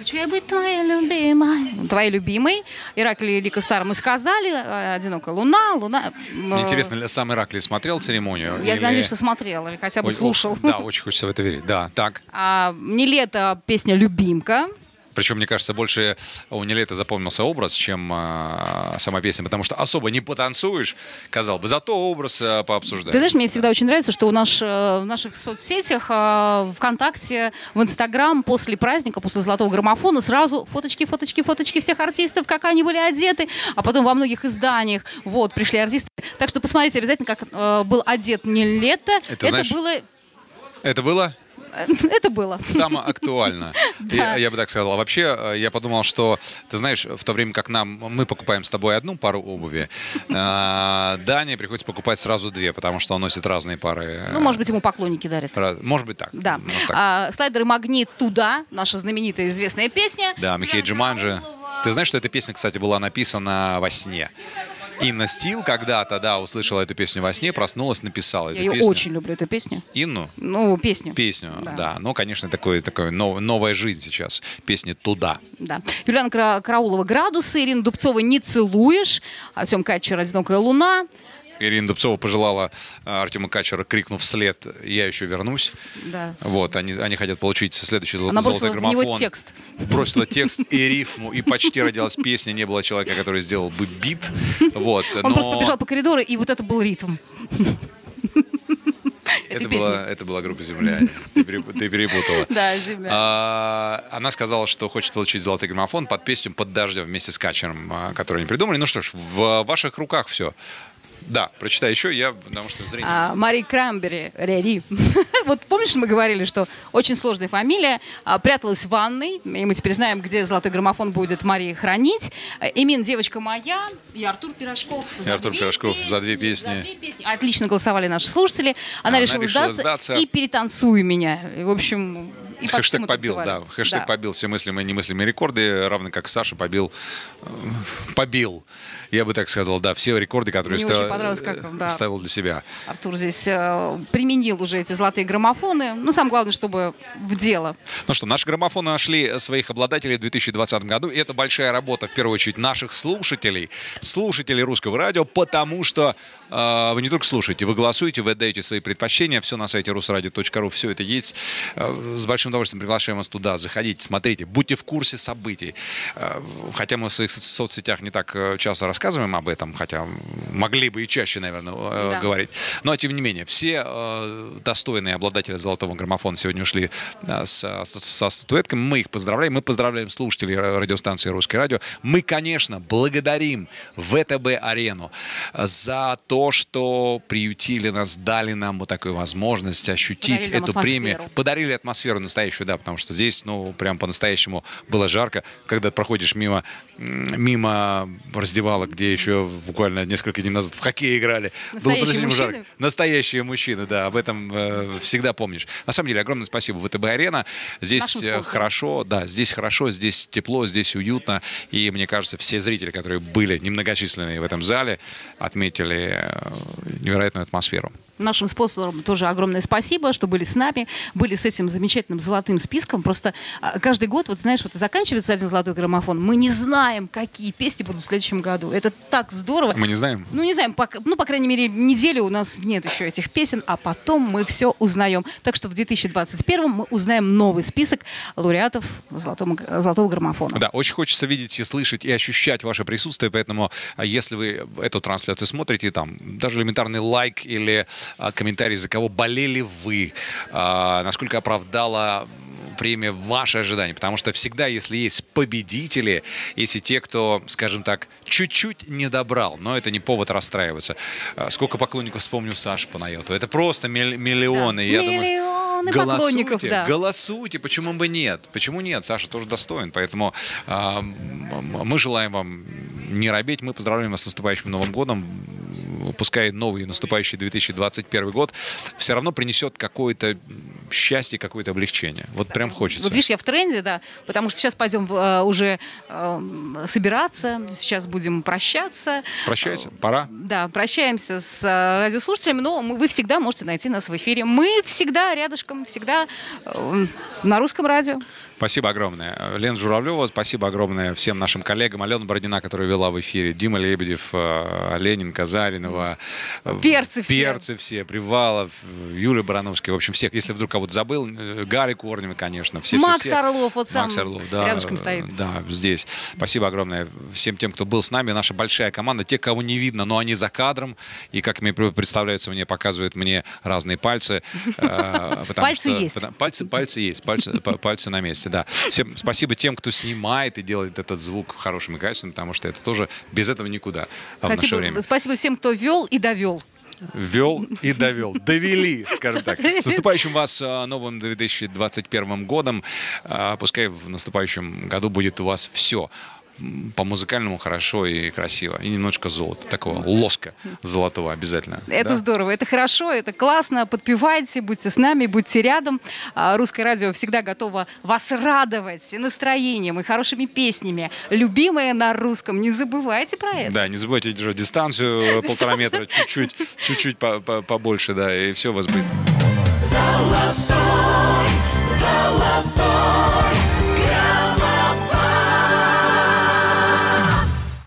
Хочу я быть твоей любимой. Твоей любимой. Иракли и Лика Стар мы сказали. А, Одинокая луна. Луна. М, Интересно, ли сам Иракли смотрел церемонию? Я или- надеюсь, что смотрел или хотя бы Ой, слушал. Да, очень хочется в это верить. Да, так. А, не лето, песня «Любимка». Причем, мне кажется, больше у Нелета запомнился образ, чем а, сама песня, потому что особо не потанцуешь, казалось бы, зато образ а, пообсуждаешь. Ты знаешь, мне всегда очень нравится, что у нас э, в наших соцсетях, э, ВКонтакте, в Инстаграм после праздника, после золотого граммофона сразу фоточки, фоточки, фоточки всех артистов, как они были одеты, а потом во многих изданиях вот пришли артисты. Так что посмотрите обязательно, как э, был одет не лето. Это знаешь- было, Это было <laughs> это было. самое актуально. <laughs> Я, я бы так сказал. А вообще, э, я подумал, что, ты знаешь, в то время как нам, мы покупаем с тобой одну пару обуви, э, Дане приходится покупать сразу две, потому что он носит разные пары. Ну, может быть, ему поклонники дарят. Может быть так. Да. Может так. А, слайдер «Магнит туда», наша знаменитая известная песня. Да, Михей Джиманджи. Ты знаешь, что эта песня, кстати, была написана во сне? Инна Стил когда-то, да, услышала эту песню во сне, проснулась, написала Я эту ее песню. очень люблю, эту песню. Инну? Ну, песню. Песню, Да. да. Ну, конечно, такое, такое нов- новая жизнь сейчас. Песни «Туда». Да. Юлиана Караулова «Градусы», Ирина Дубцова «Не целуешь», Артем Катчер «Одинокая луна». Ирина Дубцова пожелала а, Артема Качера, крикнув вслед «Я еще вернусь». Да. Вот, они, они хотят получить следующий Она золотой бросила в него граммофон. текст. Бросила <laughs> текст и рифму, и почти родилась песня. Не было человека, который сделал бы бит. Вот, Он но просто побежал по коридору, и вот это был ритм. это, была, это была группа «Земля». Ты перепутала. <laughs> Да, «Земля». А, она сказала, что хочет получить золотой граммофон под песню «Под дождем» вместе с Качером, а, который они придумали. Ну что ж, в ваших руках все. Да, прочитай еще, я, потому что зрение... А, Мари Крамбери, Рери. <laughs> вот помнишь, мы говорили, что очень сложная фамилия, а, пряталась в ванной, и мы теперь знаем, где золотой граммофон будет Марии хранить. А, Эмин, девочка моя, и Артур Пирожков. И Артур Пирожков за две песни. За две песни. Отлично голосовали наши слушатели. Она, Она решила, решила сдаться, сдаться. и перетанцуй меня. И, в общем, И Хэштег побил, да. Хэштег Да. побил все мыслимые и немыслимые рекорды, равно как Саша побил, э, побил, я бы так сказал, да, все рекорды, которые Мне ста- очень понравилось, как он, да. ставил для себя. Артур здесь э, применил уже эти золотые граммофоны. Ну, самое главное, чтобы в дело. Ну что, наши граммофоны нашли своих обладателей в 2020 году. И это большая работа, в первую очередь, наших слушателей, слушателей русского радио, потому что э, вы не только слушаете, вы голосуете, вы отдаете свои предпочтения. Все на сайте русрадио.ру, все это есть. Э, с большим удовольствием приглашаем вас туда. Заходите, смотрите, будьте в курсе событий. Э, хотя мы в своих со- соцсетях не так э, часто рассказываем об этом, хотя могли бы и чаще, наверное, э, Да. говорить. Но, тем не менее, все э, достойные обладатели золотого граммофона сегодня ушли со, со- со статуэтками. Мы их поздравляем. Мы поздравляем слушателей ра- радиостанции «Русское радио». Мы, конечно, благодарим ВТБ-арену за то, что приютили нас, дали нам вот такую возможность ощутить Подарили эту премию. Подарили атмосферу настоящую, да, потому что здесь, ну, прям по-настоящему было жарко. Когда проходишь мимо, мимо раздевалок, где еще буквально несколько дней назад в хоккей играли. Было Настоящие по-настоящему мужчины? жарко. Настоящие мужчины, да, об этом э, всегда помнишь. На самом деле, огромное спасибо ВТБ-арена. Здесь э, хорошо, да, здесь хорошо, здесь тепло, здесь уютно. И мне кажется, все зрители, которые были немногочисленные в этом зале, отметили э, невероятную атмосферу. Нашим спонсорам тоже огромное спасибо, что были с нами, были с этим замечательным золотым списком. Просто а, каждый год, вот знаешь, вот заканчивается один золотой граммофон, мы не знаем, какие песни будут в следующем году. Это так здорово. Мы не знаем. Ну, не знаем, пок- ну, по крайней мере, неделю у нас нет еще этих песен, а потом мы все узнаем. Так что в 2021 мы узнаем новый список лауреатов золотого, золотого граммофона. Да, очень хочется видеть и слышать, и ощущать ваше присутствие, поэтому а, если вы эту трансляцию смотрите, там, даже элементарный лайк или а, комментарий, за кого болели вы, а, насколько оправдала премия ваши ожидания, потому что всегда, если есть победители, если те, кто, скажем так, чуть-чуть не добрал, но это не повод расстраиваться. А, Сколько поклонников вспомнил Саша Панайотова? Это просто мил- миллионы. Да. Я думаю, Миллионы поклонников, голосуйте, да. голосуйте, почему бы нет? Почему нет? Саша тоже достоин, поэтому а, м, мы желаем вам не робеть, мы поздравляем вас с наступающим Новым годом. Пускай новый наступающий 2021 год все равно принесет какое-то счастье, какое-то облегчение. Вот прям хочется. Вот видишь, я в тренде, да, потому что сейчас пойдем э, уже э, собираться, сейчас будем прощаться. Прощайся, пора. Да, прощаемся с э, радиослушателями, но мы, вы всегда можете найти нас в эфире. Мы всегда рядышком, всегда э, на русском радио. Спасибо огромное. Лена Журавлева, спасибо огромное всем нашим коллегам. Алена Бородина, которая вела в эфире, Дима Лебедев, э, Ленин, Казаринова. Э, Перцы все. Перцы все, Привалов, э, Юлия Барановская. В общем, всех. Если вдруг кого-то забыл, э, Гарри Корнева, конечно. Все, все, Макс все. Орлов, вот сам Макс Орлов, да. рядышком стоит. Да, здесь. Спасибо огромное всем тем, кто был с нами. Наша большая команда. Те, кого не видно, но они за кадром. И, как мне представляется, мне показывают мне разные пальцы. э, <laughs> Пальцы есть. Пальцы, пальцы есть, пальцы, па- пальцы на месте, да. Всем спасибо тем, кто снимает и делает этот звук хорошим и качественным, потому что это тоже без этого никуда в наше время. спасибо всем, кто вел и довел. Вел и довел. Довели, скажем так. С наступающим вас а, новым 2021 годом. А, Пускай в наступающем году будет у вас все по музыкальному хорошо и красиво. И немножко золота. Такого лоска золотого обязательно. Это Да? здорово, это хорошо, это классно. Подпевайте, будьте с нами, будьте рядом. А, Русское радио всегда готово вас радовать и настроением, и хорошими песнями. Любимое на русском. Не забывайте про это. Да, не забывайте держать дистанцию <laughs> полтора метра, чуть-чуть, чуть-чуть по- по- побольше, да, и все у вас будет. Золотой